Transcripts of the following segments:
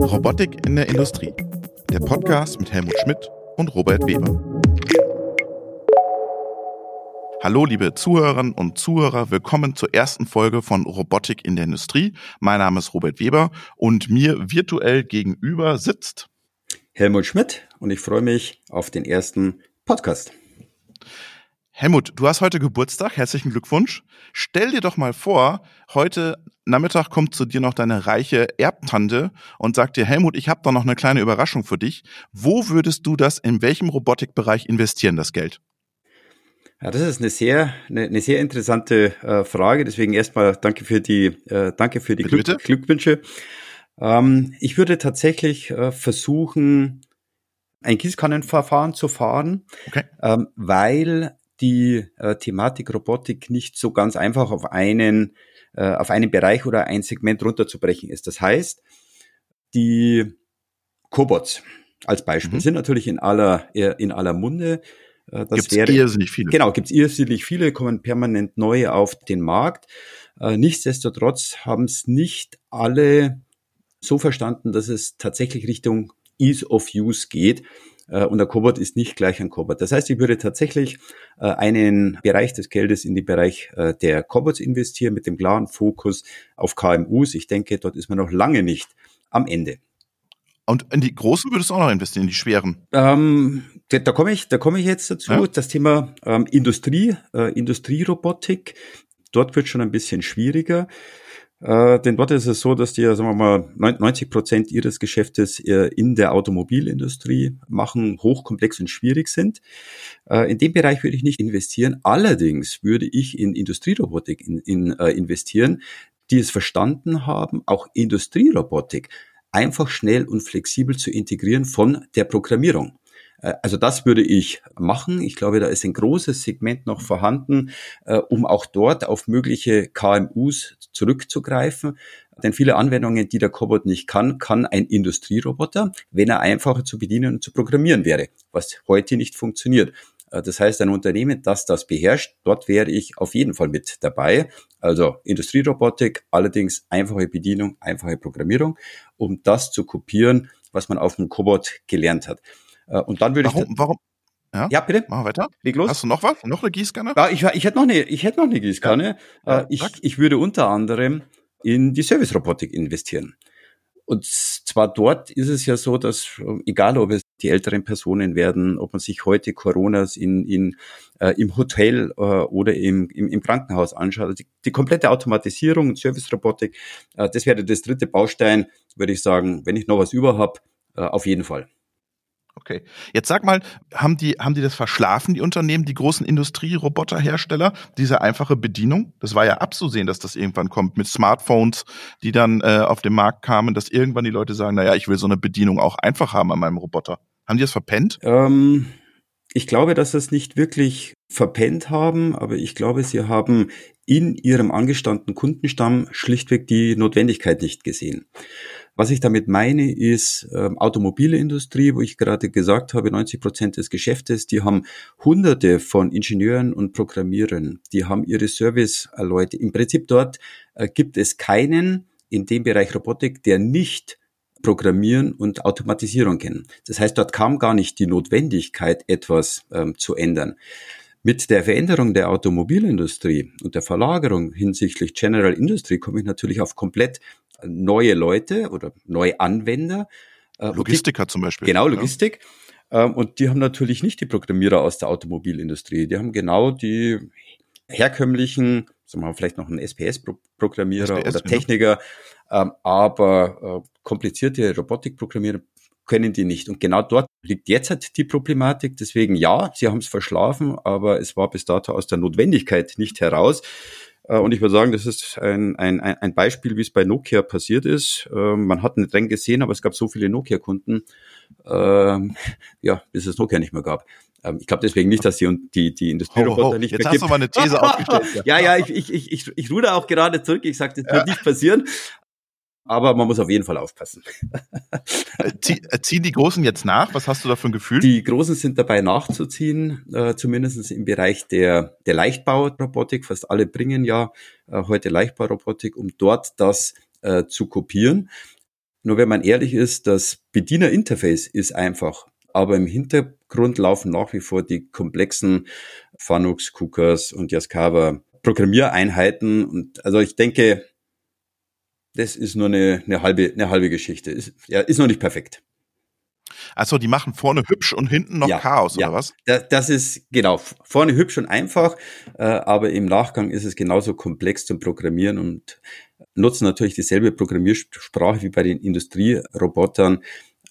Robotik in der Industrie. Der Podcast mit Helmut Schmidt und Robert Weber. Hallo liebe Zuhörerinnen und Zuhörer, willkommen zur ersten Folge von Robotik in der Industrie. Mein Name ist Robert Weber und mir virtuell gegenüber sitzt Helmut Schmidt und ich freue mich auf den ersten Podcast. Helmut, du hast heute Geburtstag. Herzlichen Glückwunsch. Stell dir doch mal vor, heute Nachmittag kommt zu dir noch deine reiche Erbtante und sagt dir, Helmut, ich habe da noch eine kleine Überraschung für dich. Wo würdest du das in welchem Robotikbereich investieren, das Geld? Ja, das ist eine sehr, eine, eine sehr interessante äh, Frage. Deswegen erstmal danke für die, äh, danke für die Glück, Glückwünsche. Ähm, ich würde tatsächlich äh, versuchen, ein Gießkannenverfahren zu fahren, okay. ähm, weil die äh, Thematik Robotik nicht so ganz einfach auf einen, äh, auf einen Bereich oder ein Segment runterzubrechen ist. Das heißt, die Cobots als Beispiel mhm. sind natürlich in aller, in aller Munde. Äh, das gibt's wäre, irrsinnig viele. Genau, gibt es irrsinnig viele, kommen permanent neue auf den Markt. Äh, nichtsdestotrotz haben es nicht alle so verstanden, dass es tatsächlich Richtung Ease of Use geht. Äh, und der Cobot ist nicht gleich ein Cobot. Das heißt, ich würde tatsächlich äh, einen Bereich des Geldes in den Bereich äh, der Cobots investieren mit dem klaren Fokus auf KMUs. Ich denke, dort ist man noch lange nicht am Ende. Und in die großen würdest du auch noch investieren, in die schweren? Ähm, da, da komme ich, da komme ich jetzt dazu. Ja. Das Thema ähm, Industrie, äh, Industrierobotik. Dort wird schon ein bisschen schwieriger. Äh, denn dort ist es so, dass die, sagen wir mal, 90 Prozent ihres Geschäftes äh, in der Automobilindustrie machen, hochkomplex und schwierig sind. Äh, in dem Bereich würde ich nicht investieren. Allerdings würde ich in Industrierobotik in, in, investieren, die es verstanden haben, auch Industrierobotik einfach schnell und flexibel zu integrieren von der Programmierung. Äh, also das würde ich machen. Ich glaube, da ist ein großes Segment noch vorhanden, äh, um auch dort auf mögliche KMUs zurückzugreifen. Denn viele Anwendungen, die der Cobot nicht kann, kann ein Industrieroboter, wenn er einfacher zu bedienen und zu programmieren wäre, was heute nicht funktioniert. Äh, das heißt, ein Unternehmen, das das beherrscht, dort wäre ich auf jeden Fall mit dabei. Also Industrierobotik, allerdings einfache Bedienung, einfache Programmierung, um das zu kopieren, was man auf dem Cobot gelernt hat. Äh, und dann würde ich. Warum? warum? Ja, ja, bitte. Mach weiter. Leg los. Hast du noch was? Noch eine Gießkanne? Ja, ich, ich hätte noch eine, ich hätte noch eine Gießkanne. Ja. Äh, ich, ich würde unter anderem in die Service-Robotik investieren. Und zwar dort ist es ja so, dass egal ob es die älteren Personen werden, ob man sich heute Coronas in, in, äh, im Hotel äh, oder im, im, im Krankenhaus anschaut, also die, die komplette Automatisierung und Service-Robotik, äh, das wäre das dritte Baustein, würde ich sagen, wenn ich noch was über habe, äh, auf jeden Fall. Okay. Jetzt sag mal, haben die, haben die das verschlafen, die Unternehmen, die großen Industrieroboterhersteller, diese einfache Bedienung? Das war ja abzusehen, dass das irgendwann kommt mit Smartphones, die dann äh, auf den Markt kamen, dass irgendwann die Leute sagen, naja, ich will so eine Bedienung auch einfach haben an meinem Roboter. Haben die das verpennt? Ähm, ich glaube, dass das nicht wirklich verpennt haben, aber ich glaube, sie haben in ihrem angestammten Kundenstamm schlichtweg die Notwendigkeit nicht gesehen. Was ich damit meine, ist ähm, Automobilindustrie, wo ich gerade gesagt habe, 90 Prozent des Geschäftes, die haben hunderte von Ingenieuren und Programmierern, die haben ihre Service-Leute. Im Prinzip dort äh, gibt es keinen in dem Bereich Robotik, der nicht Programmieren und Automatisierung kennen. Das heißt, dort kam gar nicht die Notwendigkeit, etwas ähm, zu ändern. Mit der Veränderung der Automobilindustrie und der Verlagerung hinsichtlich General Industry komme ich natürlich auf komplett neue Leute oder neue Anwender. Äh, Logistiker zum Beispiel. Genau, Logistik. Ja. Ähm, und die haben natürlich nicht die Programmierer aus der Automobilindustrie. Die haben genau die herkömmlichen, sagen wir mal, vielleicht noch einen SPS-Programmierer SPS, oder Techniker, genau. aber äh, komplizierte Robotikprogrammierer können die nicht. Und genau dort liegt jetzt halt die Problematik. Deswegen ja, sie haben es verschlafen, aber es war bis dato aus der Notwendigkeit nicht heraus. Äh, und ich würde sagen, das ist ein, ein, ein Beispiel, wie es bei Nokia passiert ist. Ähm, man hat einen Trend gesehen, aber es gab so viele Nokia-Kunden, ähm, ja, bis es Nokia nicht mehr gab. Ähm, ich glaube deswegen nicht, dass die, die, die Industrieroboter nicht Jetzt mehr Jetzt hast du mal eine These aufgestellt. Ja, ja, ich, ich, ich, ich, ich ruder auch gerade zurück. Ich sage, das ja. wird nicht passieren aber man muss auf jeden Fall aufpassen. Äh, äh, ziehen die Großen jetzt nach? Was hast du da für ein Gefühl? Die Großen sind dabei nachzuziehen, äh, zumindest im Bereich der, der Leichtbaurobotik. Fast alle bringen ja äh, heute Leichtbaurobotik, um dort das äh, zu kopieren. Nur wenn man ehrlich ist, das Bedienerinterface ist einfach, aber im Hintergrund laufen nach wie vor die komplexen Fanux, Cookers und Yaskawa Programmiereinheiten. Und also ich denke, das ist nur eine, eine halbe, eine halbe Geschichte. Ist, ja, ist noch nicht perfekt. Also die machen vorne hübsch und hinten noch ja, Chaos, ja. oder was? Das, das ist genau, vorne hübsch und einfach, äh, aber im Nachgang ist es genauso komplex zum Programmieren und nutzen natürlich dieselbe Programmiersprache wie bei den Industrierobotern,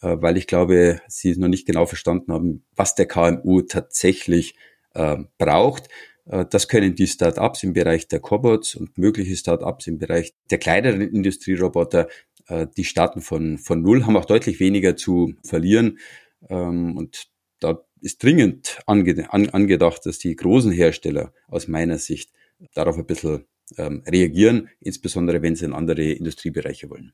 äh, weil ich glaube, sie noch nicht genau verstanden haben, was der KMU tatsächlich äh, braucht. Äh, das können die Start-ups im Bereich der Cobots und mögliche Start-ups im Bereich der kleineren Industrieroboter. Äh, die starten von, von Null, haben auch deutlich weniger zu verlieren. Ähm, und da ist dringend ange, an, angedacht, dass die großen Hersteller aus meiner Sicht darauf ein bisschen ähm, reagieren, insbesondere wenn sie in andere Industriebereiche wollen.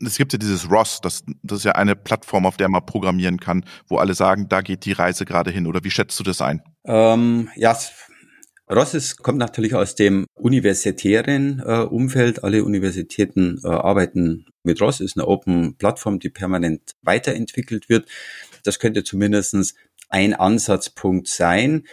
Es gibt ja dieses ROS, das, das ist ja eine Plattform, auf der man programmieren kann, wo alle sagen, da geht die Reise gerade hin. Oder wie schätzt du das ein? Ähm, ja, ROS ist, kommt natürlich aus dem universitären äh, Umfeld. Alle Universitäten äh, arbeiten mit ROS, ist eine Open-Plattform, die permanent weiterentwickelt wird. Das könnte zumindestens ein Ansatzpunkt sein.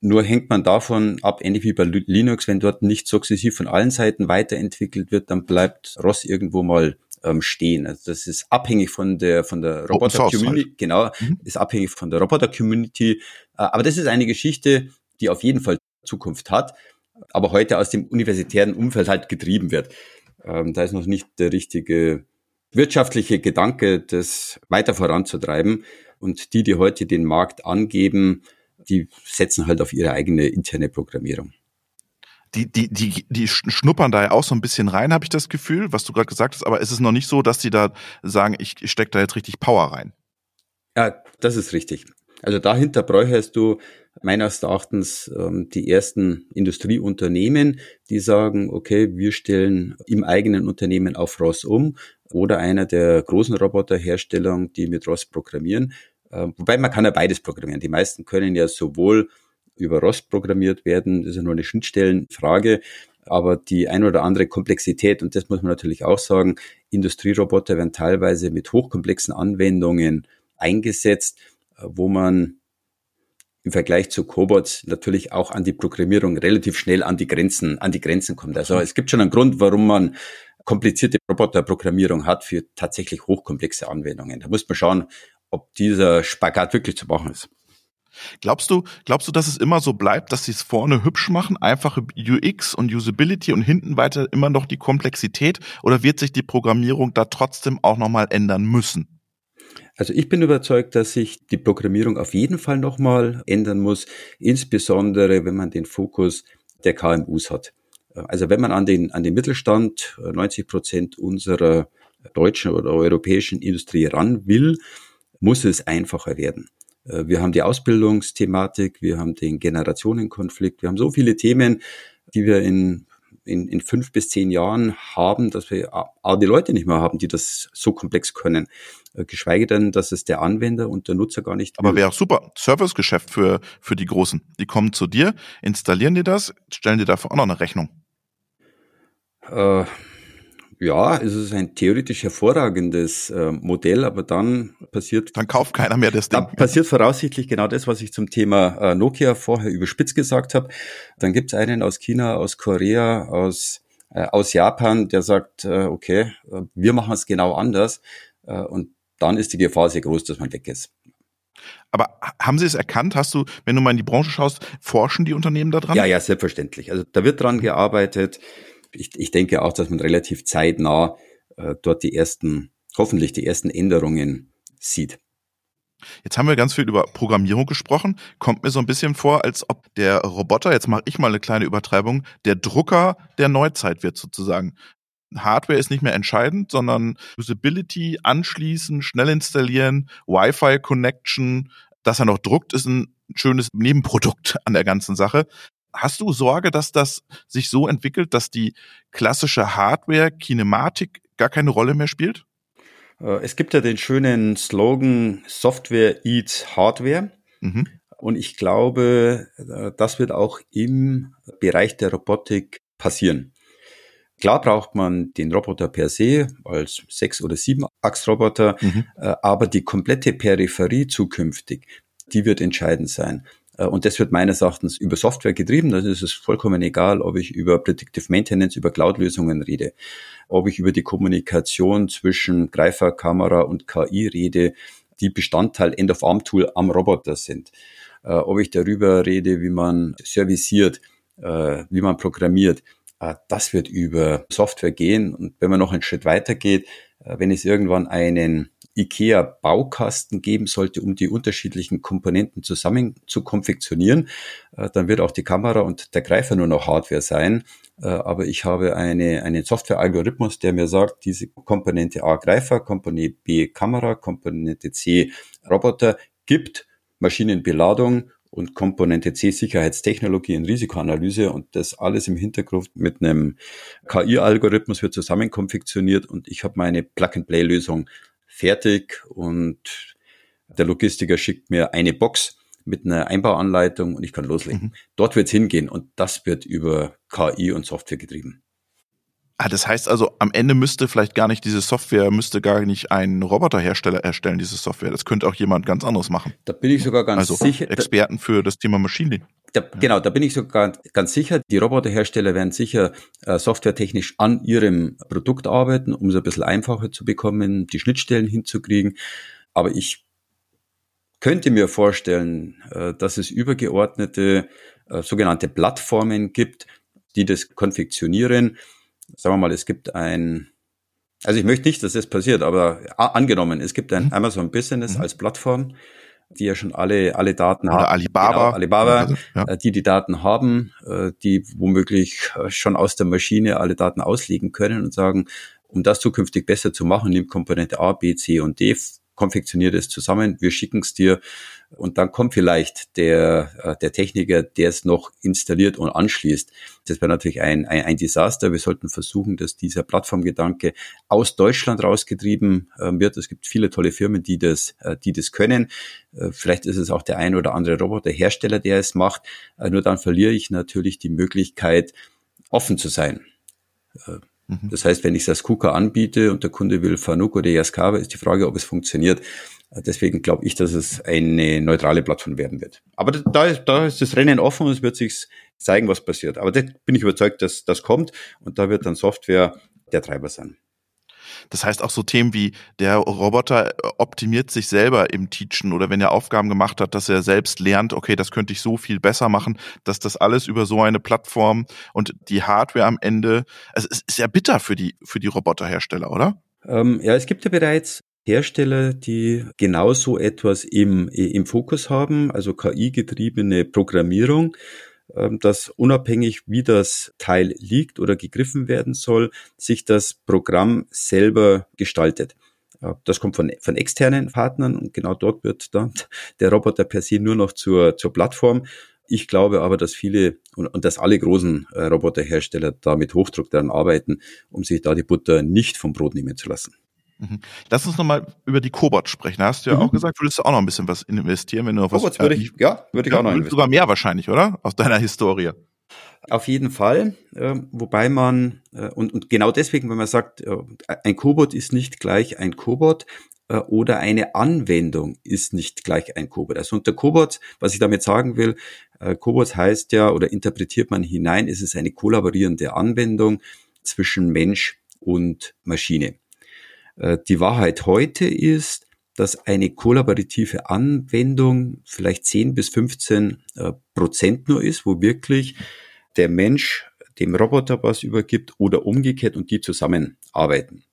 Nur hängt man davon ab, ähnlich wie bei Linux, wenn dort nicht sukzessiv von allen Seiten weiterentwickelt wird, dann bleibt ROS irgendwo mal ähm, stehen. Also das ist abhängig von der von der Roboter Community, halt. genau, mhm. ist abhängig von der Roboter Community. Äh, aber das ist eine Geschichte, die auf jeden Fall Zukunft hat, aber heute aus dem universitären Umfeld halt getrieben wird. Ähm, da ist noch nicht der richtige wirtschaftliche Gedanke, das weiter voranzutreiben. Und die, die heute den Markt angeben, die setzen halt auf ihre eigene interne Programmierung die, die, die, die schnuppern da ja auch so ein bisschen rein, habe ich das Gefühl, was du gerade gesagt hast, aber ist es noch nicht so, dass die da sagen, ich, ich stecke da jetzt richtig Power rein? Ja, das ist richtig. Also dahinter bräuchtest du meines Erachtens ähm, die ersten Industrieunternehmen, die sagen, okay, wir stellen im eigenen Unternehmen auf ROS um oder einer der großen Roboterhersteller, die mit ROS programmieren. Äh, wobei man kann ja beides programmieren. Die meisten können ja sowohl über ROS programmiert werden. Das ist ja nur eine Schnittstellenfrage. Aber die ein oder andere Komplexität, und das muss man natürlich auch sagen, Industrieroboter werden teilweise mit hochkomplexen Anwendungen eingesetzt, wo man im Vergleich zu Cobots natürlich auch an die Programmierung relativ schnell an die Grenzen, an die Grenzen kommt. Also es gibt schon einen Grund, warum man komplizierte Roboterprogrammierung hat für tatsächlich hochkomplexe Anwendungen. Da muss man schauen, ob dieser Spagat wirklich zu machen ist. Glaubst du, glaubst du, dass es immer so bleibt, dass sie es vorne hübsch machen, einfache UX und Usability und hinten weiter immer noch die Komplexität? Oder wird sich die Programmierung da trotzdem auch nochmal ändern müssen? Also ich bin überzeugt, dass sich die Programmierung auf jeden Fall nochmal ändern muss, insbesondere wenn man den Fokus der KMUs hat. Also wenn man an den, an den Mittelstand, 90 Prozent unserer deutschen oder europäischen Industrie ran will, muss es einfacher werden. Äh, wir haben die Ausbildungsthematik, wir haben den Generationenkonflikt, wir haben so viele Themen, die wir in, in, in fünf bis zehn Jahren haben, dass wir auch die Leute nicht mehr haben, die das so komplex können. Äh, geschweige denn, dass es der Anwender und der Nutzer gar nicht. Aber wäre auch super. Servicegeschäft für, für die Großen. Die kommen zu dir, installieren dir das, stellen dir dafür auch noch eine Rechnung. Äh, ja, es ist ein theoretisch hervorragendes äh, Modell, aber dann passiert. Dann kauft keiner mehr das Ding. Dann passiert voraussichtlich genau das, was ich zum Thema äh, Nokia vorher überspitzt gesagt habe. Dann gibt es einen aus China, aus Korea, aus, äh, aus Japan, der sagt, äh, okay, äh, wir machen es genau anders. Äh, und dann ist die Gefahr sehr groß, dass man weg ist. Aber haben Sie es erkannt? Hast du, wenn du mal in die Branche schaust, forschen die Unternehmen da dran? Ja, ja, selbstverständlich. Also da wird dran gearbeitet ich, ich denke auch, dass man relativ zeitnah äh, dort die ersten, hoffentlich die ersten Änderungen sieht. Jetzt haben wir ganz viel über Programmierung gesprochen. Kommt mir so ein bisschen vor, als ob der Roboter, jetzt mache ich mal eine kleine Übertreibung, der Drucker der Neuzeit wird sozusagen. Hardware ist nicht mehr entscheidend, sondern Usability, anschließen, schnell installieren, Wi-Fi-Connection, dass er noch druckt, ist ein schönes Nebenprodukt an der ganzen Sache. Hast du Sorge, dass das sich so entwickelt, dass die klassische Hardware, Kinematik gar keine Rolle mehr spielt? Äh, es gibt ja den schönen Slogan Software eats Hardware. Mhm. Und ich glaube, äh, das wird auch im Bereich der Robotik passieren. Klar braucht man den Roboter per se als sechs- oder sieben Achsroboter, mhm. Äh, aber die komplette Peripherie zukünftig, die wird entscheidend sein. Äh, und das wird meines Erachtens über Software getrieben. Das ist es vollkommen egal, ob ich über Predictive Maintenance, über Cloud-Lösungen rede, ob ich über die Kommunikation zwischen Greifer, Kamera und KI rede, die Bestandteil End-of-Arm-Tool am Roboter sind. Äh, ob ich darüber rede, wie man serviciert, wie man programmiert. Das wird über Software gehen. Und wenn man noch einen Schritt weiter geht, wenn es irgendwann einen IKEA-Baukasten geben sollte, um die unterschiedlichen Komponenten zusammen zu konfektionieren, äh, dann wird auch die Kamera und der Greifer nur noch Hardware sein. Äh, aber ich habe eine, einen Software-Algorithmus, der mir sagt, diese Komponente A Greifer, Komponente B Kamera, Komponente C Roboter gibt Maschinenbeladung und Komponente C Sicherheitstechnologie und Risikoanalyse und das alles im Hintergrund mit einem KI-Algorithmus wird zusammen konfektioniert und ich habe meine Plug-and-Play-Lösung fertig und der Logistiker schickt mir eine Box mit einer Einbauanleitung und ich kann loslegen. Mhm. Dort wird es hingehen und das wird über KI und Software getrieben. Ah, das heißt also, am Ende müsste vielleicht gar nicht diese Software, müsste gar nicht ein Roboterhersteller erstellen, diese Software. Das könnte auch jemand ganz anderes machen. Da bin ich sogar ganz also sicher. Experten für das Thema Machine Learning. Da, genau, da bin ich sogar ganz sicher. Die Roboterhersteller werden sicher äh, softwaretechnisch an ihrem Produkt arbeiten, um es ein bisschen einfacher zu bekommen, die Schnittstellen hinzukriegen. Aber ich könnte mir vorstellen, äh, dass es übergeordnete äh, sogenannte Plattformen gibt, die das konfektionieren. Sagen wir mal, es gibt ein, also ich möchte nicht, dass das passiert, aber angenommen, es gibt ein mhm. Amazon Business mhm. als Plattform, die ja schon alle, alle Daten Oder haben. Alibaba. Genau, Alibaba, ja. Äh, die die Daten haben, äh, die womöglich äh, schon aus der Maschine alle Daten auslegen können und sagen, um das zukünftig besser zu machen, nimmt Komponente A, B, C und D, konfektioniert es zusammen, wir schicken es dir und dann kommt vielleicht der, äh, der Techniker, der es noch installiert und anschließt. Das wäre natürlich ein, ein, ein Desaster. Wir sollten versuchen, dass dieser Plattformgedanke aus Deutschland rausgetrieben äh, wird. Es gibt viele tolle Firmen, die das, äh, die das können. Vielleicht ist es auch der ein oder andere Roboterhersteller, der es macht. Nur dann verliere ich natürlich die Möglichkeit, offen zu sein. Mhm. Das heißt, wenn ich das KUKA anbiete und der Kunde will Fanuc oder Yaskawa, ist die Frage, ob es funktioniert. Deswegen glaube ich, dass es eine neutrale Plattform werden wird. Aber da da ist das Rennen offen und es wird sich zeigen, was passiert. Aber da bin ich überzeugt, dass das kommt und da wird dann Software der Treiber sein. Das heißt auch so Themen wie der Roboter optimiert sich selber im Teachen oder wenn er Aufgaben gemacht hat, dass er selbst lernt, okay, das könnte ich so viel besser machen, dass das alles über so eine Plattform und die Hardware am Ende, also es ist ja bitter für die, für die Roboterhersteller, oder? Ähm, ja, es gibt ja bereits Hersteller, die genau so etwas im, im Fokus haben, also KI-getriebene Programmierung. Ähm, dass unabhängig wie das Teil liegt oder gegriffen werden soll, sich das Programm selber gestaltet. Das kommt von, von externen Partnern und genau dort wird dann der Roboter per se nur noch zur, zur Plattform. Ich glaube aber, dass viele und, und dass alle großen äh, Roboterhersteller da mit Hochdruck daran arbeiten, um sich da die Butter nicht vom Brot nehmen zu lassen. Mhm. Lass uns nochmal über die Cobot sprechen. Da hast du ja mhm. auch gesagt, würdest du auch noch ein bisschen was investieren, wenn du noch was. würde ich, ja, würde ich ja, auch noch investieren. Sogar mehr wahrscheinlich, oder? Aus deiner Historie. Auf jeden Fall, äh, wobei man, äh, und, und genau deswegen, wenn man sagt, äh, ein Cobot ist nicht gleich ein Cobot äh, oder eine Anwendung ist nicht gleich ein Cobot. Also unter Cobot, was ich damit sagen will, äh, Cobot heißt ja oder interpretiert man hinein, ist es eine kollaborierende Anwendung zwischen Mensch und Maschine. Äh, die Wahrheit heute ist, dass eine kollaborative Anwendung vielleicht 10 bis 15 äh, Prozent nur ist, wo wirklich der Mensch dem Roboter was übergibt oder umgekehrt und die zusammenarbeiten.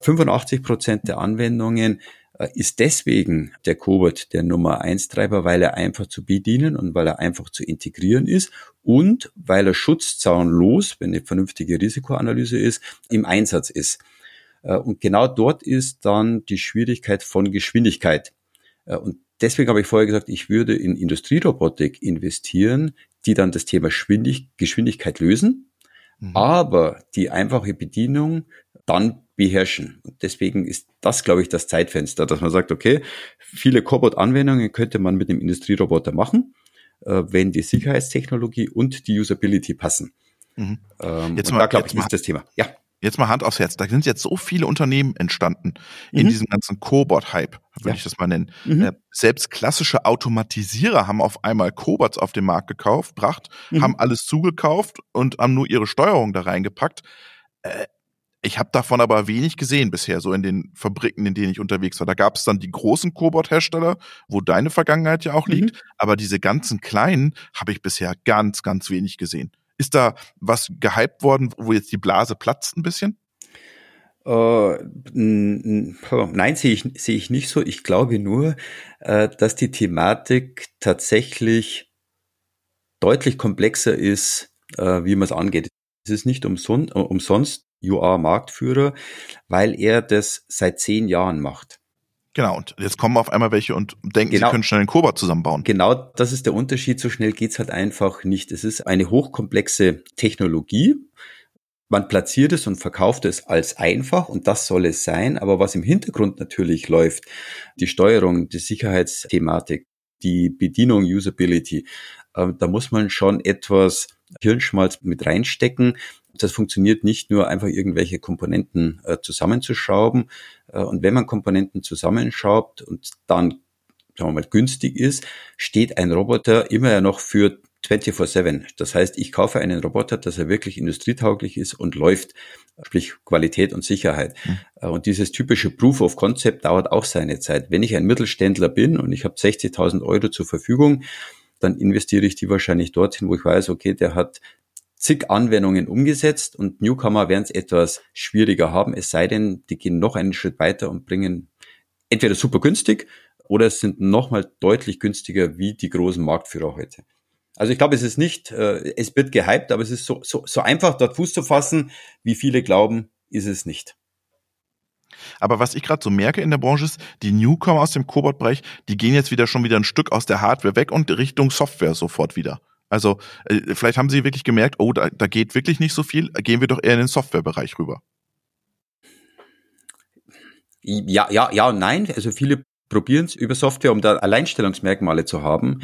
85 Prozent der Anwendungen äh, ist deswegen der Cobot der Nummer 1 Treiber, weil er einfach zu bedienen und weil er einfach zu integrieren ist und weil er schutzzaunlos, wenn eine vernünftige Risikoanalyse ist, im Einsatz ist. Äh, und genau dort ist dann die Schwierigkeit von Geschwindigkeit. Äh, und deswegen habe ich vorher gesagt, ich würde in Industrierobotik investieren, die dann das Thema Geschwindigkeit lösen, mhm. aber die einfache Bedienung dann beherrschen. Und deswegen ist das, glaube ich, das Zeitfenster, dass man sagt, okay, viele Cobot-Anwendungen könnte man mit dem Industrieroboter machen, äh, wenn die Sicherheitstechnologie und die Usability passen. Mhm. Ähm, jetzt mal, da glaube ich, ist das Thema. Ja jetzt mal Hand aufs Herz, da sind jetzt so viele Unternehmen entstanden in mhm. diesem ganzen Cobot-Hype, würde ja. ich das mal nennen. Mhm. Äh, selbst klassische Automatisierer haben auf einmal Cobots auf den Markt gekauft, gebracht, mhm. haben alles zugekauft und haben nur ihre Steuerung da reingepackt. Äh, ich habe davon aber wenig gesehen bisher, so in den Fabriken, in denen ich unterwegs war. Da gab es dann die großen Cobot-Hersteller, wo deine Vergangenheit ja auch liegt, mhm. aber diese ganzen kleinen habe ich bisher ganz, ganz wenig gesehen. Ist da was gehypt worden, wo jetzt die Blase platzt ein bisschen? Uh, nein, sehe ich, sehe ich nicht so. Ich glaube nur, äh, dass die Thematik tatsächlich deutlich komplexer ist, äh, wie man es angeht. Es ist nicht umsonst, umsonst UA Marktführer, weil er das seit zehn Jahren macht. Genau, und jetzt kommen auf einmal welche und denken, genau. sie können schnell einen Cobot zusammenbauen. Genau, das ist der Unterschied. So schnell geht's halt einfach nicht. Es ist eine hochkomplexe Technologie. Man platziert es und verkauft es als einfach und das soll es sein. Aber was im Hintergrund natürlich läuft, die Steuerung, die Sicherheitsthematik, die Bedienung, Usability, äh, da muss man schon etwas Hirnschmalz mit reinstecken. Das funktioniert nicht nur einfach irgendwelche Komponenten äh, zusammenzuschrauben. Äh, und wenn man Komponenten zusammenschraubt und dann, sagen wir mal, günstig ist, steht ein Roboter immer noch für 24-7. Das heißt, ich kaufe einen Roboter, dass er wirklich industrietauglich ist und läuft, sprich Qualität und Sicherheit. Mhm. Und dieses typische Proof of Concept dauert auch seine Zeit. Wenn ich ein Mittelständler bin und ich habe 60.000 Euro zur Verfügung, dann investiere ich die wahrscheinlich dorthin, wo ich weiß, okay, der hat zig Anwendungen umgesetzt und Newcomer werden es etwas schwieriger haben, es sei denn, die gehen noch einen Schritt weiter und bringen entweder super günstig oder es sind nochmal deutlich günstiger wie die großen Marktführer heute. Also ich glaube, es ist nicht, äh, es wird gehypt, aber es ist so, so, so einfach dort Fuß zu fassen, wie viele glauben, ist es nicht. Aber was ich gerade so merke in der Branche ist, die Newcomer aus dem Cobot-Bereich, die gehen jetzt wieder schon wieder ein Stück aus der Hardware weg und Richtung Software sofort wieder. Also äh, vielleicht haben sie wirklich gemerkt, oh, da, da geht wirklich nicht so viel, gehen wir doch eher in den Softwarebereich rüber. Ja, ja, ja und nein. Also viele probieren es über Software, um da Alleinstellungsmerkmale zu haben.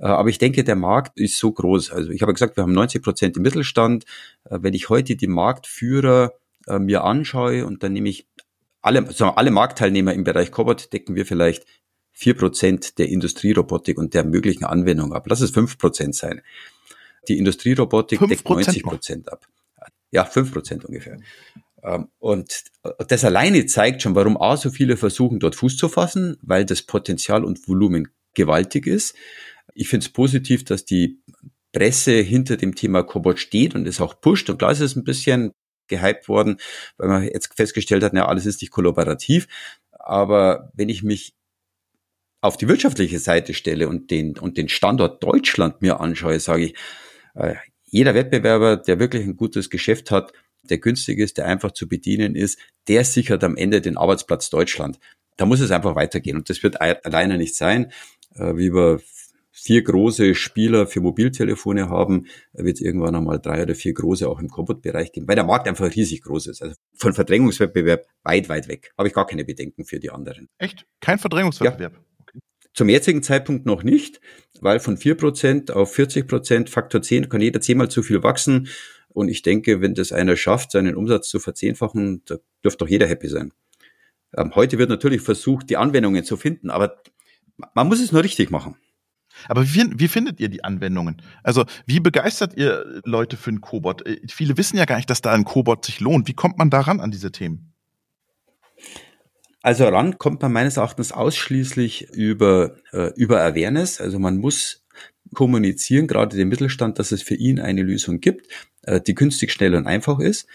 Äh, aber ich denke, der Markt ist so groß. Also ich habe gesagt, wir haben 90 Prozent im Mittelstand. Äh, wenn ich heute die Marktführer äh, mir anschaue und dann nehme ich alle, wir, alle Marktteilnehmer im Bereich Cobot decken wir vielleicht vier Prozent der Industrierobotik und der möglichen Anwendung ab. Lass es fünf Prozent sein. Die Industrierobotik deckt 90 Prozent ab. Ja, fünf Prozent ungefähr. Ähm, und das alleine zeigt schon, warum A, so viele versuchen, dort Fuß zu fassen, weil das Potenzial und Volumen gewaltig ist. Ich finde es positiv, dass die Presse hinter dem Thema Cobot steht und es auch pusht. Und klar ist es ein bisschen gehypt worden, weil man jetzt festgestellt hat, ja, alles ist nicht kollaborativ. Aber wenn ich mich auf die wirtschaftliche Seite stelle und den, und den Standort Deutschland mir anschaue, sage ich, äh, jeder Wettbewerber, der wirklich ein gutes Geschäft hat, der günstig ist, der einfach zu bedienen ist, der sichert am Ende den Arbeitsplatz Deutschland. Da muss es einfach weitergehen. Und das wird alleine nicht sein. Äh, wie wir vier große Spieler für Mobiltelefone haben, wird es irgendwann einmal drei oder vier große auch im Cobot-Bereich geben, weil der Markt einfach riesig groß ist. Also von Verdrängungswettbewerb weit, weit weg. Habe ich gar keine Bedenken für die anderen. Echt? Kein Verdrängungswettbewerb? Ja. Zum jetzigen Zeitpunkt noch nicht, weil von vier Prozent auf 40%, Faktor 10, kann jeder zehnmal zu viel wachsen. Und ich denke, wenn das einer schafft, seinen Umsatz zu verzehnfachen, da dürfte doch jeder happy sein. Ähm, heute wird natürlich versucht, die Anwendungen zu finden, aber man muss es nur richtig machen. Aber wie, wie findet ihr die Anwendungen? Also wie begeistert ihr Leute für einen Cobot? Äh, viele wissen ja gar nicht, dass da ein Cobot sich lohnt. Wie kommt man daran an diese Themen? Also ran kommt man meines Erachtens ausschließlich über, äh, über Awareness. Also man muss kommunizieren, gerade dem Mittelstand, dass es für ihn eine Lösung gibt, äh, die günstig, schnell und einfach ist.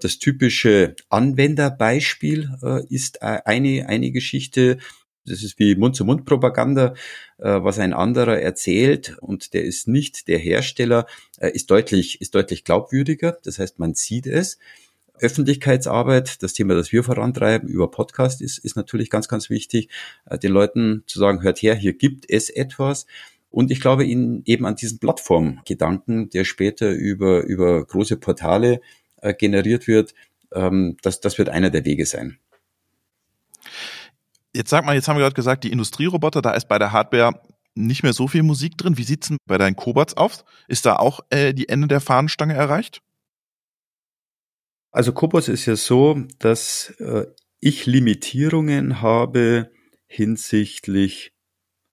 Das typische Anwenderbeispiel äh, ist äh, eine, eine Geschichte, das ist wie Mund-zu-Mund-Propaganda, äh, was ein anderer erzählt und der ist nicht der Hersteller, äh, ist deutlich, ist deutlich glaubwürdiger. Das heißt, man sieht es. Öffentlichkeitsarbeit, das Thema, das wir vorantreiben über Podcast, ist, ist natürlich ganz, ganz wichtig, äh, den Leuten zu sagen, hört her, hier gibt es etwas. Und ich glaube ihnen eben an diesen Plattformgedanken, der später über, über große Portale generiert wird, ähm, das, das wird einer der Wege sein. Jetzt sag mal, jetzt haben wir gerade gesagt, die Industrieroboter, da ist bei der Hardware nicht mehr so viel Musik drin. Wie sieht's denn bei deinen Cobots aus? Ist da auch äh, die Ende der Fahnenstange erreicht? Also Cobots ist ja so, dass äh, ich Limitierungen habe hinsichtlich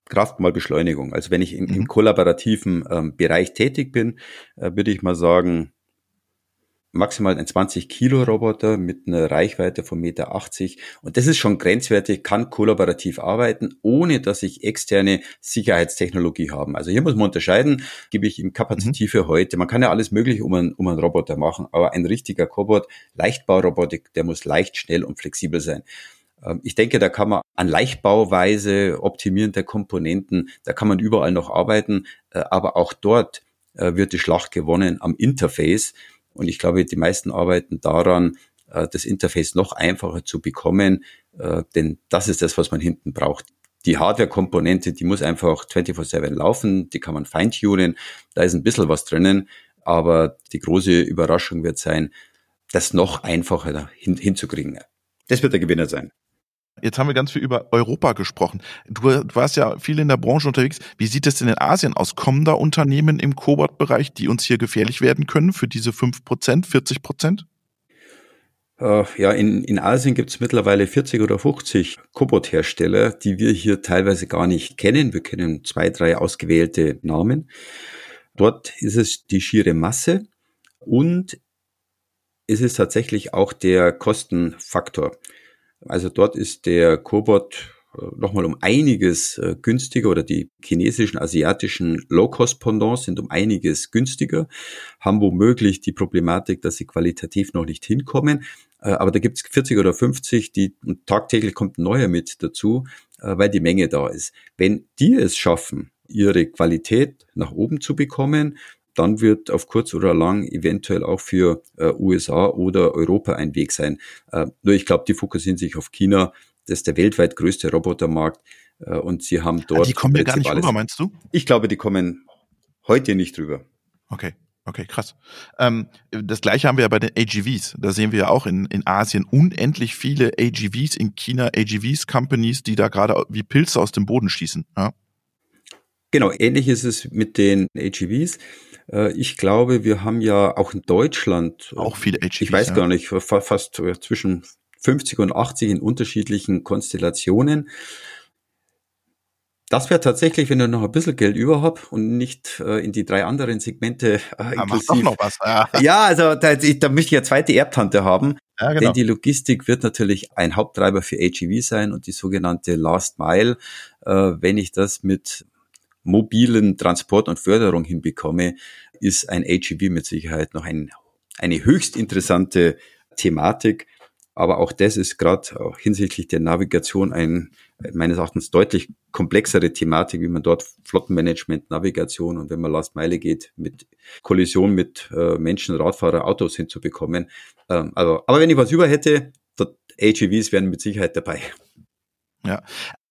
Kraftmalbeschleunigung. Also wenn ich im, mhm. im kollaborativen ähm, Bereich tätig bin, äh, würde ich mal sagen, maximal ein 20 Kilo Roboter mit einer Reichweite von Meter 80. Und das ist schon grenzwertig, kann kollaborativ arbeiten, ohne dass ich externe Sicherheitstechnologie habe. Also hier muss man unterscheiden, gebe ich ihm Kapazitive mhm. heute. Man kann ja alles mögliche um einen, um einen Roboter machen, aber ein richtiger Cobot, Leichtbaurobotik, der muss leicht, schnell und flexibel sein. Ähm, ich denke, da kann man an Leichtbauweise, Optimieren der Komponenten, da kann man überall noch arbeiten, äh, aber auch dort äh, wird die Schlacht gewonnen am Interface. Und ich glaube, die meisten arbeiten daran, äh, das Interface noch einfacher zu bekommen, äh, denn das ist das, was man hinten braucht. Die Hardware-Komponente, die muss einfach 24-7 laufen, die kann man feintunen, da ist ein bisschen was drinnen, aber die große Überraschung wird sein, das noch einfacher hin, hinzukriegen. Das wird der Gewinner sein. Jetzt haben wir ganz viel über Europa gesprochen. Du, warst ja viel in der Branche unterwegs. Wie sieht es denn in Asien aus? Kommen da Unternehmen im Cobot-Bereich, die uns hier gefährlich werden können für diese 5%, 40%? Äh, ja, in, in Asien gibt es mittlerweile 40 oder 50 Cobot-Hersteller, die wir hier teilweise gar nicht kennen. Wir kennen zwei, drei ausgewählte Namen. Dort ist es die schiere Masse und es ist tatsächlich auch der Kostenfaktor. Also dort ist der Cobot äh, nochmal um einiges äh, günstiger oder die chinesischen, asiatischen Low-Cost-Pendants sind um einiges günstiger, haben womöglich die Problematik, dass sie qualitativ noch nicht hinkommen. Äh, aber da gibt es 40 oder 50, die tagtäglich kommt ein neuer mit dazu, weil die Menge da ist. Wenn die es schaffen, ihre Qualität nach oben zu bekommen, dann wird auf kurz oder lang eventuell auch für äh, USA oder Europa ein Weg sein. Äh, nur ich glaube, die fokussieren sich auf China. Das ist der weltweit größte Robotermarkt äh, und sie haben dort. Die kommen ja gar nicht alles. rüber, meinst du? Ich glaube, die kommen heute nicht rüber. Okay. Okay, krass. Ähm, das gleiche haben wir ja bei den AGVs. Da sehen wir ja auch in, in Asien unendlich viele AGVs, in China AGVs, Companies, die da gerade wie Pilze aus dem Boden schießen. Ja? Genau, ähnlich ist es mit den AGVs. Äh, ich glaube, wir haben ja auch in Deutschland, äh, auch viele HGVs, ich weiß ja. gar nicht, fast äh, zwischen 50 und 80 in unterschiedlichen Konstellationen. Das wäre tatsächlich, wenn ich noch ein bisschen Geld über habe und nicht äh, in die drei anderen Segmente äh, ja, inklusiv. Doch noch was. Ja, ja also da, da möchte ich ja zweite Erbtante haben. Ja, genau. Denn die Logistik wird natürlich ein Haupttreiber für HEV sein und die sogenannte Last Mile. Äh, wenn ich das mit mobilen Transport und Förderung hinbekomme, ist ein AGV mit Sicherheit noch ein, eine höchst interessante Thematik. Aber auch das ist gerade hinsichtlich der Navigation ein meines Erachtens deutlich komplexere Thematik, wie man dort Flottenmanagement, Navigation und wenn man Last Meile geht, mit Kollision mit äh, Menschen, Radfahrer, Autos hinzubekommen. Ähm, also, aber wenn ich was über hätte, AGVs wären mit Sicherheit dabei. Ja,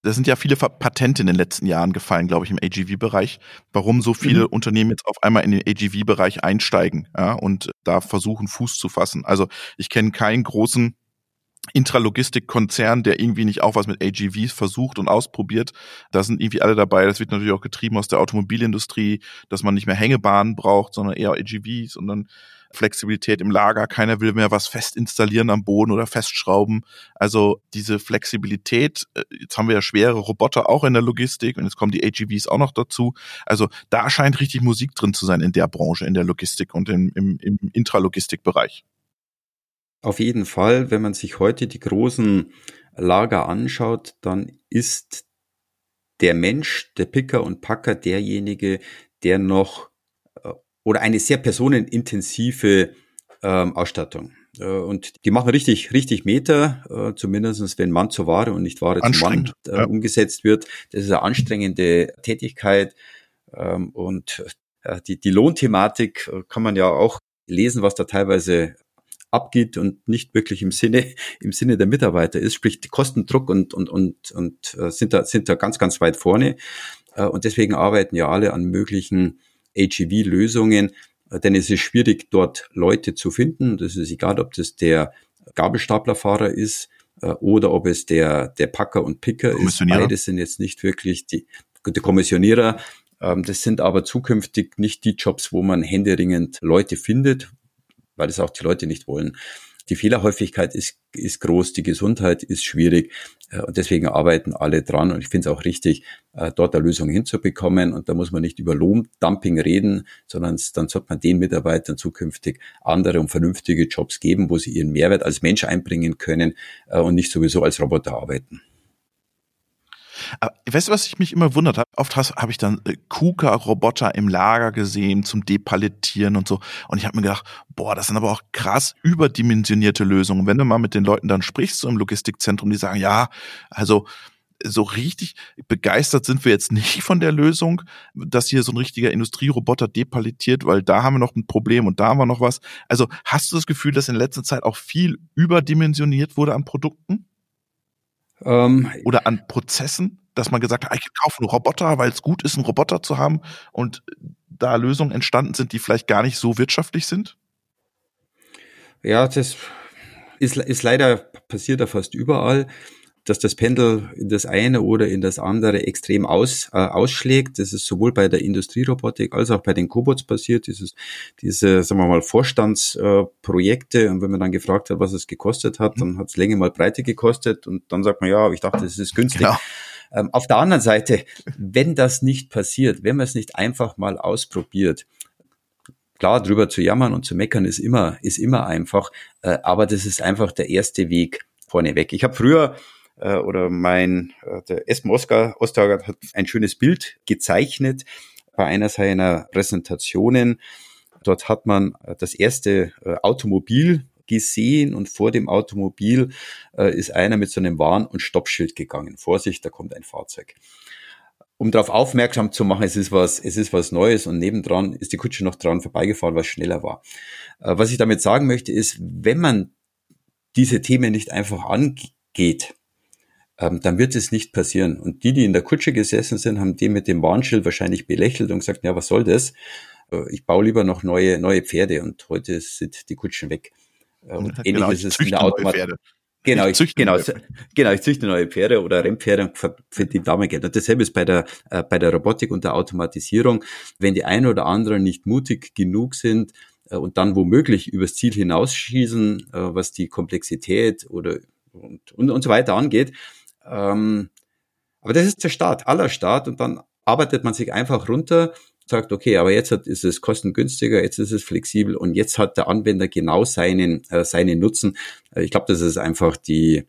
da sind ja viele Patente in den letzten Jahren gefallen, glaube ich, im AGV-Bereich, warum so viele mhm. Unternehmen jetzt auf einmal in den AGV-Bereich einsteigen ja, und da versuchen, Fuß zu fassen. Also ich kenne keinen großen Intralogistik-Konzern, der irgendwie nicht auch was mit AGVs versucht und ausprobiert. Da sind irgendwie alle dabei. Das wird natürlich auch getrieben aus der Automobilindustrie, dass man nicht mehr Hängebahnen braucht, sondern eher AGVs und dann Flexibilität im Lager. Keiner will mehr was fest installieren am Boden oder festschrauben. Also diese Flexibilität, äh, jetzt haben wir ja schwere Roboter auch in der Logistik und jetzt kommen die AGVs auch noch dazu. Also da scheint richtig Musik drin zu sein in der Branche, in der Logistik und im, im, im Intralogistikbereich. Auf jeden Fall, wenn man sich heute die großen Lager anschaut, dann ist der Mensch, der Picker und Packer derjenige, der noch oder eine sehr personenintensive ähm, Ausstattung. Äh, und die machen richtig, richtig Meter, äh, zumindest wenn Mann zur Ware und nicht Ware zum Mann äh, ja. umgesetzt wird. Das ist eine anstrengende Tätigkeit. Ähm, und äh, die, die Lohnthematik äh, kann man ja auch lesen, was da teilweise abgeht und nicht wirklich im Sinne im Sinne der Mitarbeiter ist, sprich Kostendruck und und und und äh, sind da sind da ganz ganz weit vorne äh, und deswegen arbeiten ja alle an möglichen HEV-Lösungen, äh, denn es ist schwierig, dort Leute zu finden. Das ist egal, ob das der Gabelstaplerfahrer ist äh, oder ob es der, der Packer und Picker ist. Beide sind jetzt nicht wirklich die, die Kommissionierer, ähm, das sind aber zukünftig nicht die Jobs, wo man händeringend Leute findet, weil es auch die Leute nicht wollen. Die Fehlerhäufigkeit ist, ist groß, die Gesundheit ist schwierig äh, und deswegen arbeiten alle dran und ich finde es auch richtig, äh, dort eine Lösung hinzubekommen und da muss man nicht über Lohndumping reden, sondern dann sollte man den Mitarbeitern zukünftig andere und vernünftige Jobs geben, wo sie ihren Mehrwert als Mensch einbringen können äh, und nicht sowieso als Roboter arbeiten. Aber weißt du, was ich mich immer wundert habe? Oft habe ich dann äh, KUKA-Roboter im Lager gesehen zum Depalettieren und so. Und ich habe mir gedacht, boah, das sind aber auch krass überdimensionierte Lösungen. Wenn du mal mit den Leuten dann sprichst, so im Logistikzentrum, die sagen, ja, also so richtig begeistert sind wir jetzt nicht von der Lösung, dass hier so ein richtiger Industrieroboter depalettiert, weil da haben wir noch ein Problem und da haben wir noch was. Also hast du das Gefühl, dass in letzter Zeit auch viel überdimensioniert wurde an Produkten? Ähm, Oder an Prozessen, dass man gesagt hat, ich kaufe einen Roboter, weil es gut ist, einen Roboter zu haben und da Lösungen entstanden sind, die vielleicht gar nicht so wirtschaftlich sind? Ja, das ist, ist leider passiert da fast überall dass das Pendel in das eine oder in das andere extrem aus, äh, ausschlägt. Das ist sowohl bei der Industrierobotik als auch bei den Cobots passiert. Dieses, diese, sagen wir mal, Vorstandsprojekte. Äh, und wenn man dann gefragt hat, was es gekostet hat, dann hat es Länge mal Breite gekostet. Und dann sagt man, ja, ich dachte, das ist günstig. Genau. Ähm, auf der anderen Seite, wenn das nicht passiert, wenn man es nicht einfach mal ausprobiert, klar, drüber zu jammern und zu meckern ist immer, ist immer einfach. Äh, aber das ist einfach der erste Weg vorneweg. Ich habe früher äh, oder mein, äh, der Espen Oskar Ostergaard hat ein schönes Bild gezeichnet bei einer seiner Präsentationen. Dort hat man das erste Automobil gesehen und vor dem Automobil äh, ist einer mit so einem Warn- und Stoppschild gegangen. Vorsicht, da kommt ein Fahrzeug. Um darauf aufmerksam zu machen, es ist was, es ist was Neues und nebendran ist die Kutsche noch dran vorbeigefahren, was schneller war. Äh, was ich damit sagen möchte, ist, wenn man diese Themen nicht einfach angeht, ähm, dann wird es nicht passieren. Und die, die in der Kutsche gesessen sind, haben den mit dem Warnschild wahrscheinlich belächelt und gesagt, ja, was soll das? Äh, ich baue lieber noch neue, neue Pferde und heute sind die Kutschen weg. Und ja, ähnlich genau, ist es in der Automat. Genau, ich, ich genau, genau, ich züchte neue Pferde oder Rennpferde für, für die Dame Geld. Und dasselbe ist bei der, äh, bei der Robotik und der Automatisierung. Wenn die einen oder anderen nicht mutig genug sind äh, und dann womöglich übers Ziel hinausschießen, äh, was die Komplexität oder und, und, und so weiter angeht, ähm, aber das ist der Start, aller Start und dann arbeitet man sich einfach runter, sagt, okay, aber jetzt hat, ist es kostengünstiger, jetzt ist es flexibel und jetzt hat der Anwender genau seinen, äh, seinen Nutzen. Äh, ich glaube, das ist einfach die,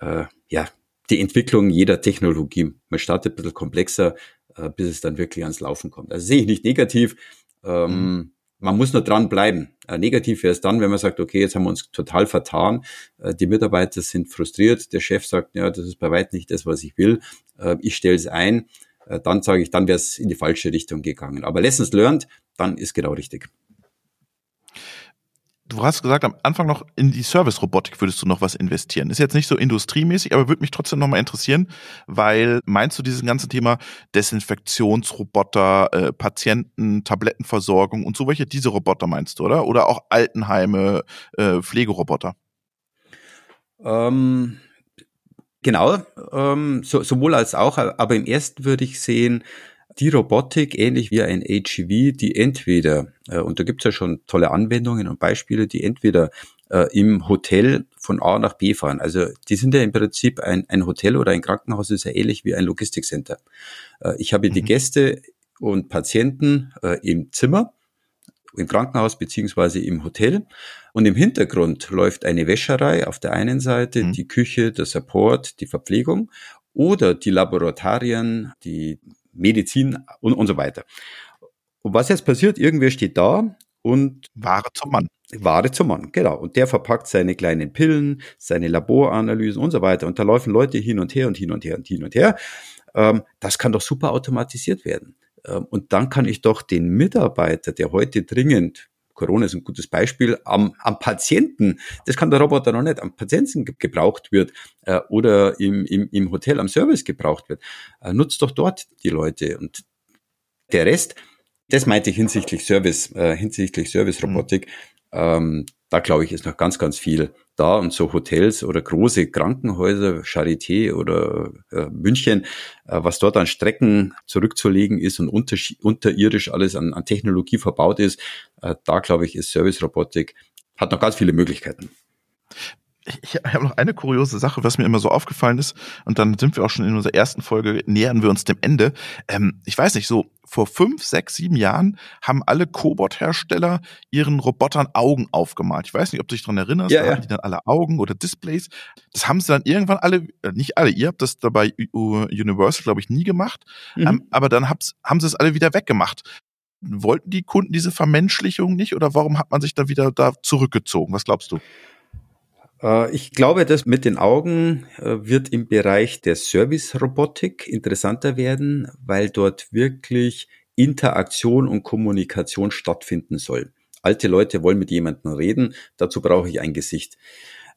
äh, ja, die Entwicklung jeder Technologie. Man startet ein bisschen komplexer, äh, bis es dann wirklich ans Laufen kommt. Also sehe ich nicht negativ. Ähm, mhm man muss nur dran bleiben. Äh, negativ wäre es dann, wenn man sagt, okay, jetzt haben wir uns total vertan, äh, die Mitarbeiter sind frustriert, der Chef sagt, ja, das ist bei weitem nicht das, was ich will, äh, ich stelle es ein, äh, dann sage ich, dann wäre es in die falsche Richtung gegangen. Aber Lessons learned, dann ist genau richtig du hast gesagt, am Anfang noch in die Service-Robotik würdest du noch was investieren. Ist jetzt nicht so industriemäßig, aber würde mich trotzdem nochmal interessieren, weil meinst du dieses ganze Thema Desinfektionsroboter, äh, Patienten, Tablettenversorgung und so welche, diese Roboter meinst du, oder? Oder auch Altenheime, äh, Pflegeroboter? Ähm, genau, ähm, so, sowohl als auch, aber im ersten würde ich sehen, die Robotik, ähnlich wie ein HEV, die entweder, äh, und da gibt's ja schon tolle Anwendungen und Beispiele, die entweder äh, im Hotel von A nach B fahren. Also die sind ja im Prinzip ein, ein Hotel oder ein Krankenhaus ist ja ähnlich wie ein Logistikcenter. Äh, ich habe mhm. die Gäste und Patienten äh, im Zimmer, im Krankenhaus beziehungsweise im Hotel. Und im Hintergrund läuft eine Wäscherei auf der einen Seite, mhm. die Küche, der Support, die Verpflegung oder die Laboratorien, die Medizin und, und so weiter. Und was jetzt passiert, irgendwer steht da und Ware zum Mann. Ware zum Mann, genau. Und der verpackt seine kleinen Pillen, seine Laboranalysen und so weiter. Und da laufen Leute hin und her und hin und her und hin und her. Ähm, das kann doch super automatisiert werden. Ähm, und dann kann ich doch den Mitarbeiter, der heute dringend Corona ist ein gutes Beispiel, am, am Patienten, das kann der Roboter noch nicht, am Patienten gebraucht wird äh, oder im, im, im Hotel am Service gebraucht wird, äh, nutzt doch dort die Leute. Und der Rest, das meinte ich hinsichtlich Service, äh, hinsichtlich Service-Robotik, mhm. ähm, da glaube ich, ist noch ganz, ganz viel da. Und so Hotels oder große Krankenhäuser, Charité oder äh, München, äh, was dort an Strecken zurückzulegen ist und unter, unterirdisch alles an, an Technologie verbaut ist, äh, da glaube ich, ist Service-Robotik, hat noch ganz viele Möglichkeiten ich habe noch eine kuriose Sache, was mir immer so aufgefallen ist, und dann sind wir auch schon in unserer ersten Folge, nähern wir uns dem Ende. Ähm, ich weiß nicht, so vor fünf, sechs, sieben Jahren haben alle Cobot-Hersteller ihren Robotern Augen aufgemalt. Ich weiß nicht, ob du dich daran erinnerst, ja, da ja. haben die dann alle Augen oder Displays. Das haben sie dann irgendwann alle, äh, nicht alle, ihr habt das dabei Universal, glaube ich, nie gemacht, mhm. ähm, aber dann haben sie es alle wieder weggemacht. Wollten die Kunden diese Vermenschlichung nicht oder warum hat man sich da wieder da zurückgezogen? Was glaubst du? Äh, ich glaube, das mit den Augen äh, wird im Bereich der Service-Robotik interessanter werden, weil dort wirklich Interaktion und Kommunikation stattfinden soll. Alte Leute wollen mit jemandem reden, dazu brauche ich ein Gesicht.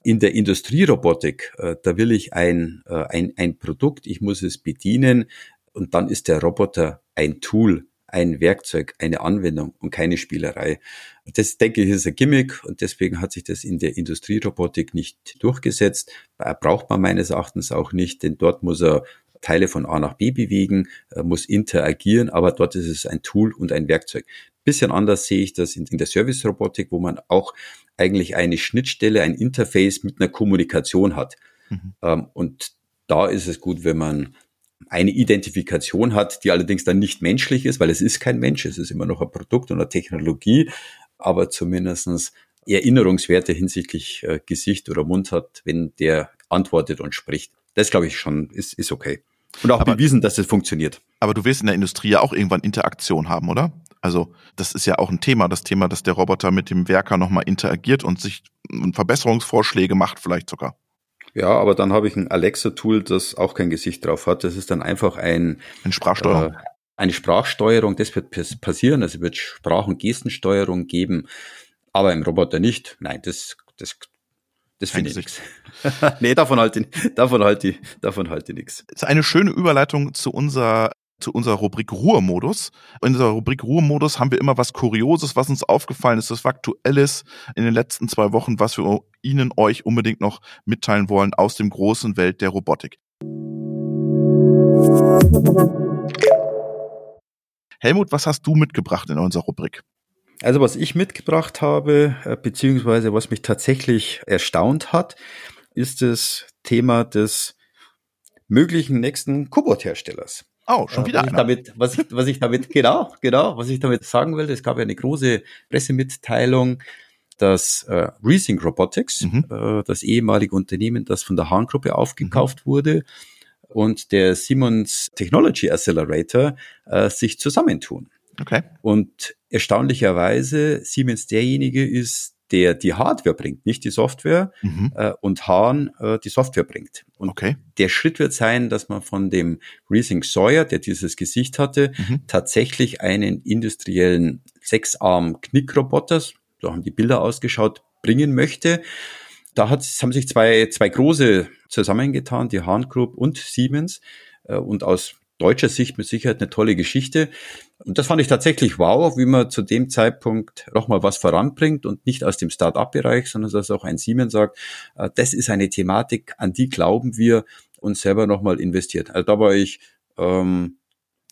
In der Industrierobotik, äh, da will ich ein, ein, ein Produkt, ich muss es bedienen und dann ist der Roboter ein Tool, ein Werkzeug, eine Anwendung und keine Spielerei. Das denke ich ist ein Gimmick und deswegen hat sich das in der Industrierobotik nicht durchgesetzt. Braucht man meines Erachtens auch nicht, denn dort muss er Teile von A nach B bewegen, muss interagieren, aber dort ist es ein Tool und ein Werkzeug. Bisschen anders sehe ich das in, in der Service-Robotik, wo man auch eigentlich eine Schnittstelle, ein Interface mit einer Kommunikation hat. Mhm. Ähm, und da ist es gut, wenn man eine Identifikation hat, die allerdings dann nicht menschlich ist, weil es ist kein Mensch, es ist immer noch ein Produkt und eine Technologie, aber zumindestens Erinnerungswerte hinsichtlich äh, Gesicht oder Mund hat, wenn der antwortet und spricht. Das glaube ich schon, ist, ist okay. Und auch aber, bewiesen, dass es funktioniert. Aber du willst in der Industrie ja auch irgendwann Interaktion haben, oder? Also das ist ja auch ein Thema, das Thema, dass der Roboter mit dem Werker nochmal interagiert und sich Verbesserungsvorschläge macht, vielleicht sogar. Ja, aber dann habe ich ein Alexa-Tool, das auch kein Gesicht drauf hat. Das ist dann einfach ein eine Sprachsteuerung. Äh, eine Sprachsteuerung, das wird passieren. Also wird Sprach- und Gestensteuerung geben, aber im Roboter nicht. Nein, das, das, das finde ich nichts. nee, davon halte ich, davon halte ich, davon halte ich nichts. Eine schöne Überleitung zu unserer zu unserer Rubrik Ruhemodus. In unserer Rubrik Ruhemodus haben wir immer was Kurioses, was uns aufgefallen ist, was Aktuelles in den letzten zwei Wochen, was wir Ihnen euch unbedingt noch mitteilen wollen aus dem großen Welt der Robotik. Helmut, was hast du mitgebracht in unserer Rubrik? Also was ich mitgebracht habe, äh, beziehungsweise was mich tatsächlich erstaunt hat, ist das Thema des möglichen nächsten Cobot-Herstellers. Oh, schon wieder. Was ich, damit, was, ich, was ich damit, genau, genau, was ich damit sagen will, es gab ja eine große Pressemitteilung, dass äh, Resync Robotics, mhm. äh, das ehemalige Unternehmen, das von der Hahn-Gruppe aufgekauft mhm. wurde, und der Siemens Technology Accelerator äh, sich zusammentun. Okay. Und erstaunlicherweise Siemens derjenige ist, der die Hardware bringt, nicht die Software, mhm. äh, und Hahn äh, die Software bringt. Und okay. der Schritt wird sein, dass man von dem Resync Sawyer, der dieses Gesicht hatte, mhm. tatsächlich einen industriellen Sechsarm-Knickroboter, so haben die Bilder ausgeschaut, bringen möchte. Da hat, haben sich zwei, zwei große zusammengetan, die Hahn Group und Siemens. Äh, und aus deutscher Sicht mit Sicherheit eine tolle Geschichte. Und das fand ich tatsächlich wow, wie man zu dem Zeitpunkt nochmal was voranbringt und nicht aus dem Start-up-Bereich, sondern dass auch ein Siemens sagt, äh, das ist eine Thematik, an die glauben wir und selber nochmal investiert. Also da war ich ähm,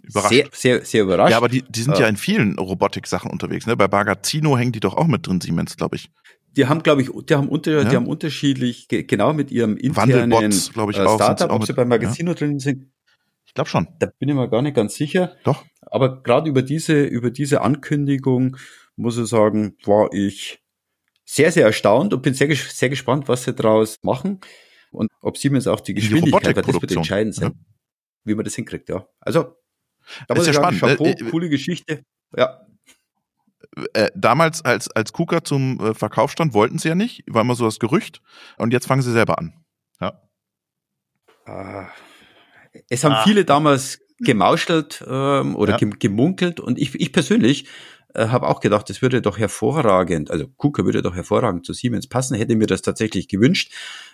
Überrascht. Sehr, sehr, sehr überrascht. Ja, aber die, die sind äh, ja in vielen Robotik-Sachen unterwegs. Ne? Bei Bagazino hängen die doch auch mit drin, Siemens, glaube ich. Die haben, glaube ich, die haben, unter, ja. die haben unterschiedlich, genau mit ihrem internen ich, äh, auch, Startup, ob sie beim Magazino ja. drin sind, ich glaube schon. Da bin ich mir gar nicht ganz sicher. Doch. Aber gerade über diese, über diese Ankündigung, muss ich sagen, war ich sehr, sehr erstaunt und bin sehr, sehr gespannt, was sie daraus machen und ob Siemens auch die Geschwindigkeit, weil das wird entscheidend sein, ja. wie man das hinkriegt, ja. Also, da ist ja sagen, spannend. Chapeau, äh, coole Geschichte, ja. Äh, damals, als, als KUKA zum äh, Verkauf stand, wollten sie ja nicht, war immer so das Gerücht und jetzt fangen sie selber an. Ja. Ah es haben ah. viele damals gemauschelt ähm, oder ja. gemunkelt und ich, ich persönlich äh, habe auch gedacht, das würde doch hervorragend, also KUKA würde doch hervorragend zu Siemens passen, hätte mir das tatsächlich gewünscht.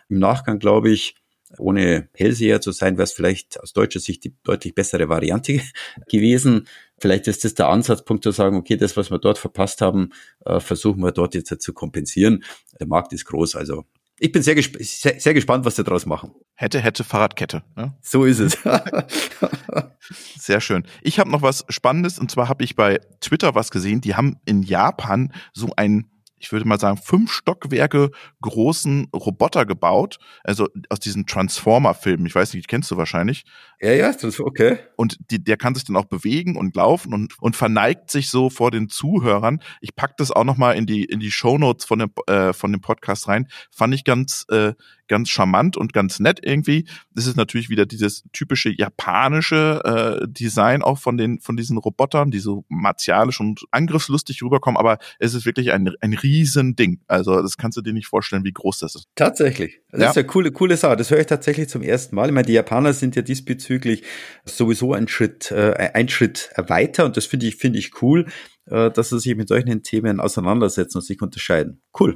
Im Nachgang glaube ich, ohne Hellseher zu sein, wäre es vielleicht aus deutscher Sicht die deutlich bessere Variante gewesen. vielleicht ist das der Ansatzpunkt zu sagen, okay, das, was wir dort verpasst haben, äh, versuchen wir dort jetzt zu kompensieren. Der Markt ist groß, also ich bin sehr, gesp sehr, sehr, gespannt, was sie daraus machen. Hätte, hätte, Fahrradkette. Ne? So ist es. sehr schön. Ich habe noch was Spannendes und zwar habe ich bei Twitter was gesehen. Die haben in Japan so ein ich würde mal sagen, fünf Stockwerke großen Roboter gebaut. Also aus diesen Transformer-Filmen. Ich weiß nicht, kennst du wahrscheinlich. Ja, ja, das ist okay. Und die, der kann sich dann auch bewegen und laufen und, und verneigt sich so vor den Zuhörern. Ich pack das auch nochmal in die, in die Shownotes von dem, äh, von dem Podcast rein. Fand ich ganz, äh, ganz charmant und ganz nett irgendwie. Das ist natürlich wieder dieses typische japanische äh, Design auch von den von diesen Robotern, die so martialisch und angriffslustig rüberkommen, aber es ist wirklich ein, ein Riesending. Also das kannst du dir nicht vorstellen, wie groß das ist. Tatsächlich. Das ja. ist eine coole, coole Sache. Das höre ich tatsächlich zum ersten Mal. Ich meine, die Japaner sind ja diesbezüglich sowieso ein Schritt, äh, ein Schritt weiter und das finde ich, finde ich cool, äh, dass sie sich mit solchen Themen auseinandersetzen und sich unterscheiden. Cool.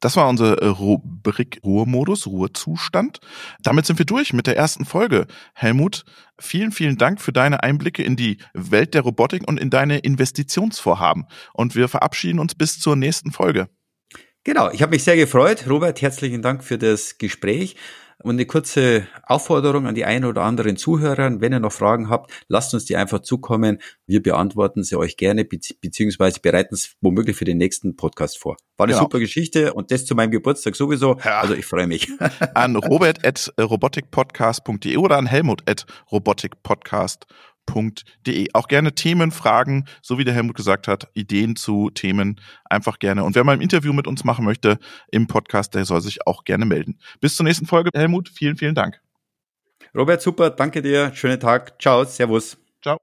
Das war unsere Rubrik Ruhemodus, Ruhezustand. Damit sind wir durch mit der ersten Folge. Helmut, vielen, vielen Dank für deine Einblicke in die Welt der Robotik und in deine Investitionsvorhaben. Und wir verabschieden uns bis zur nächsten Folge. Genau, ich habe mich sehr gefreut. Robert, herzlichen Dank für das Gespräch. Und eine kurze Aufforderung an die einen oder anderen Zuhörer, wenn ihr noch Fragen habt, lasst uns die einfach zukommen. Wir beantworten sie euch gerne, beziehungsweise bereiten es womöglich für den nächsten Podcast vor. War eine ja. super Geschichte und das zu meinem Geburtstag sowieso. Ja. Also ich freue mich. An robert.robotikpodcast.de oder an helmut.robotikpodcast.de. Auch gerne Themen, Fragen, so wie der Helmut gesagt hat, Ideen zu Themen, einfach gerne. Und wer mal ein Interview mit uns machen möchte im Podcast, der soll sich auch gerne melden. Bis zur nächsten Folge, Helmut. Vielen, vielen Dank. Robert, super. Danke dir. Schönen Tag. Ciao. Servus. Ciao.